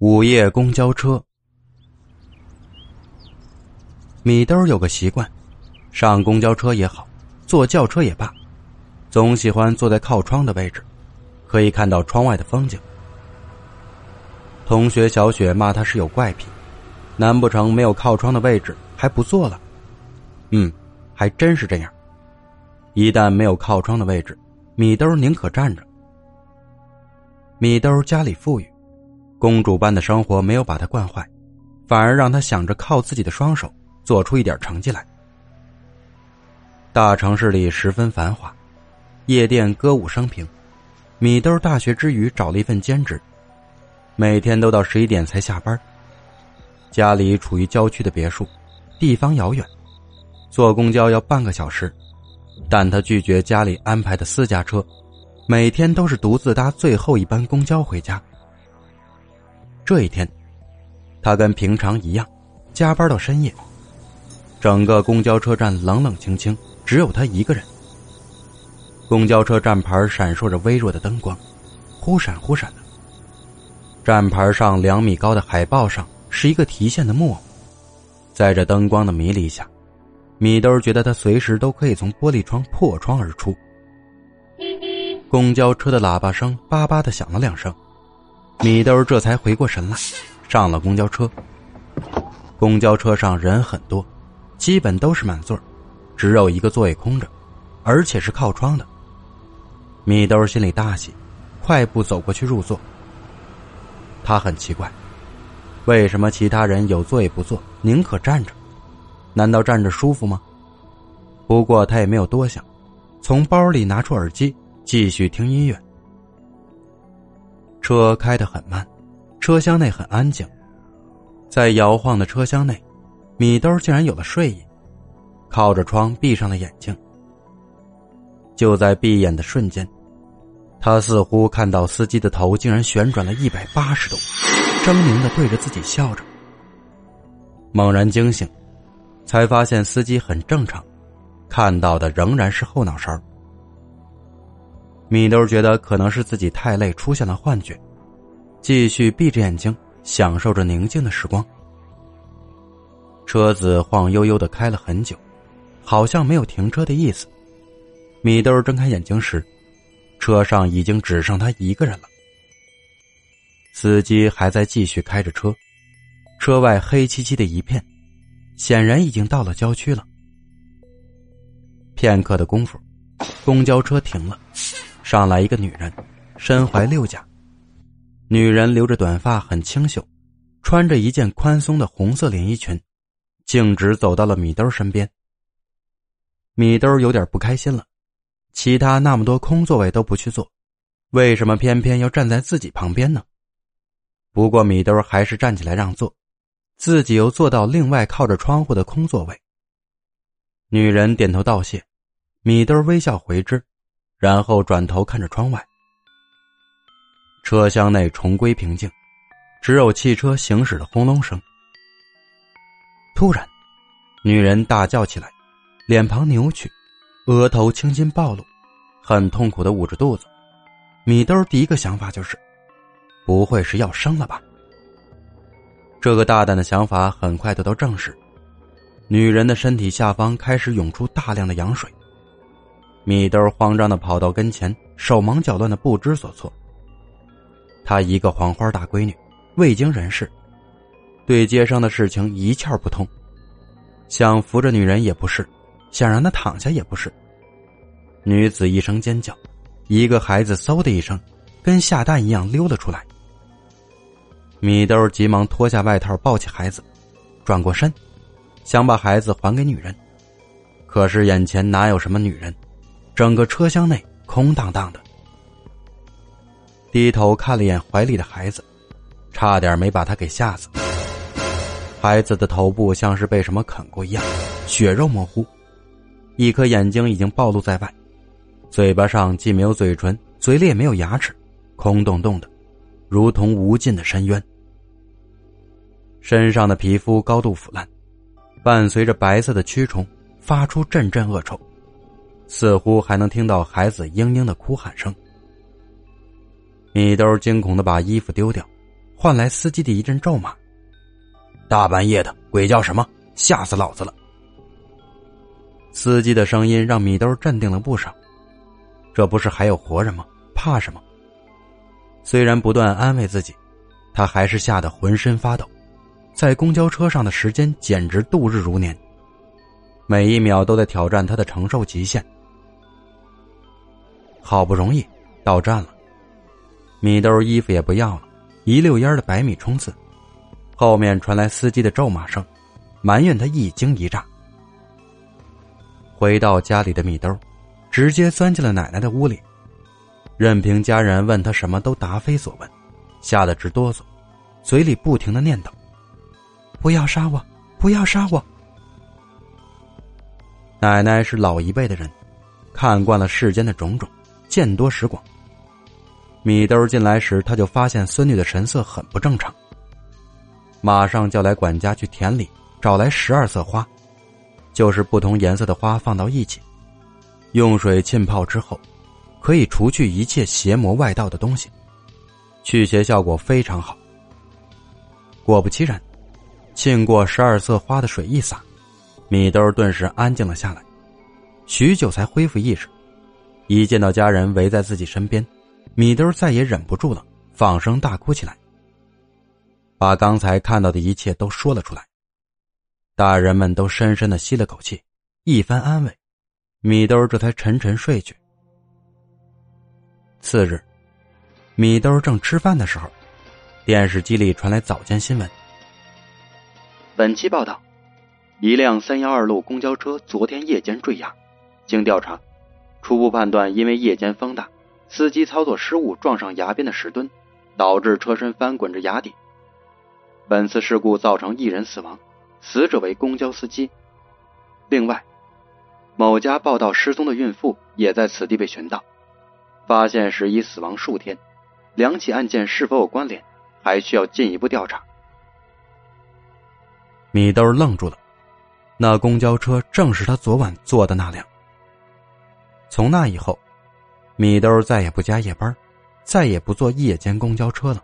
午夜公交车，米兜有个习惯，上公交车也好，坐轿车也罢，总喜欢坐在靠窗的位置，可以看到窗外的风景。同学小雪骂他是有怪癖，难不成没有靠窗的位置还不坐了？嗯，还真是这样。一旦没有靠窗的位置，米兜宁可站着。米兜家里富裕。公主般的生活没有把她惯坏，反而让她想着靠自己的双手做出一点成绩来。大城市里十分繁华，夜店歌舞升平。米兜大学之余找了一份兼职，每天都到十一点才下班。家里处于郊区的别墅，地方遥远，坐公交要半个小时，但他拒绝家里安排的私家车，每天都是独自搭最后一班公交回家。这一天，他跟平常一样，加班到深夜。整个公交车站冷冷清清，只有他一个人。公交车站牌闪烁着微弱的灯光，忽闪忽闪的。站牌上两米高的海报上是一个提线的木偶，在这灯光的迷离下，米兜觉得他随时都可以从玻璃窗破窗而出。公交车的喇叭声叭叭的响了两声。米兜这才回过神来，上了公交车。公交车上人很多，基本都是满座，只有一个座位空着，而且是靠窗的。米兜心里大喜，快步走过去入座。他很奇怪，为什么其他人有座也不坐，宁可站着？难道站着舒服吗？不过他也没有多想，从包里拿出耳机，继续听音乐。车开得很慢，车厢内很安静，在摇晃的车厢内，米兜竟然有了睡意，靠着窗闭上了眼睛。就在闭眼的瞬间，他似乎看到司机的头竟然旋转了一百八十度，狰狞的对着自己笑着。猛然惊醒，才发现司机很正常，看到的仍然是后脑勺。米兜觉得可能是自己太累，出现了幻觉，继续闭着眼睛享受着宁静的时光。车子晃悠悠的开了很久，好像没有停车的意思。米兜睁开眼睛时，车上已经只剩他一个人了。司机还在继续开着车，车外黑漆漆的一片，显然已经到了郊区了。片刻的功夫，公交车停了。上来一个女人，身怀六甲。女人留着短发，很清秀，穿着一件宽松的红色连衣裙，径直走到了米兜身边。米兜有点不开心了，其他那么多空座位都不去坐，为什么偏偏要站在自己旁边呢？不过米兜还是站起来让座，自己又坐到另外靠着窗户的空座位。女人点头道谢，米兜微笑回之。然后转头看着窗外，车厢内重归平静，只有汽车行驶的轰隆声。突然，女人大叫起来，脸庞扭曲，额头青筋暴露，很痛苦的捂着肚子。米兜第一个想法就是，不会是要生了吧？这个大胆的想法很快得到证实，女人的身体下方开始涌出大量的羊水。米兜慌张的跑到跟前，手忙脚乱的不知所措。她一个黄花大闺女，未经人事，对街上的事情一窍不通，想扶着女人也不是，想让她躺下也不是。女子一声尖叫，一个孩子嗖的一声，跟下蛋一样溜了出来。米兜急忙脱下外套，抱起孩子，转过身，想把孩子还给女人，可是眼前哪有什么女人？整个车厢内空荡荡的，低头看了眼怀里的孩子，差点没把他给吓死。孩子的头部像是被什么啃过一样，血肉模糊，一颗眼睛已经暴露在外，嘴巴上既没有嘴唇，嘴里也没有牙齿，空洞洞的，如同无尽的深渊。身上的皮肤高度腐烂，伴随着白色的蛆虫，发出阵阵恶臭。似乎还能听到孩子嘤嘤的哭喊声。米兜惊恐的把衣服丢掉，换来司机的一阵咒骂：“大半夜的，鬼叫什么？吓死老子了！”司机的声音让米兜镇定了不少。这不是还有活人吗？怕什么？虽然不断安慰自己，他还是吓得浑身发抖。在公交车上的时间简直度日如年，每一秒都在挑战他的承受极限。好不容易到站了，米兜衣服也不要了，一溜烟的百米冲刺，后面传来司机的咒骂声，埋怨他一惊一乍。回到家里的米兜，直接钻进了奶奶的屋里，任凭家人问他什么都答非所问，吓得直哆嗦，嘴里不停的念叨：“不要杀我，不要杀我。”奶奶是老一辈的人，看惯了世间的种种，见多识广。米兜进来时，他就发现孙女的神色很不正常，马上叫来管家去田里找来十二色花。就是不同颜色的花放到一起，用水浸泡之后，可以除去一切邪魔外道的东西，驱邪效果非常好。果不其然，浸过十二色花的水一洒，米兜顿时安静了下来，许久才恢复意识。一见到家人围在自己身边，米兜再也忍不住了，放声大哭起来，把刚才看到的一切都说了出来。大人们都深深的吸了口气，一番安慰，米兜这才沉沉睡去。次日，米兜正吃饭的时候，电视机里传来早间新闻。本期报道：一辆三幺二路公交车昨天夜间坠崖，经调查，初步判断因为夜间风大，司机操作失误撞上崖边的石墩，导致车身翻滚至崖底。本次事故造成一人死亡。死者为公交司机。另外，某家报道失踪的孕妇也在此地被寻到，发现时已死亡数天。两起案件是否有关联，还需要进一步调查。米兜愣住了，那公交车正是他昨晚坐的那辆。从那以后，米兜再也不加夜班，再也不坐夜间公交车了。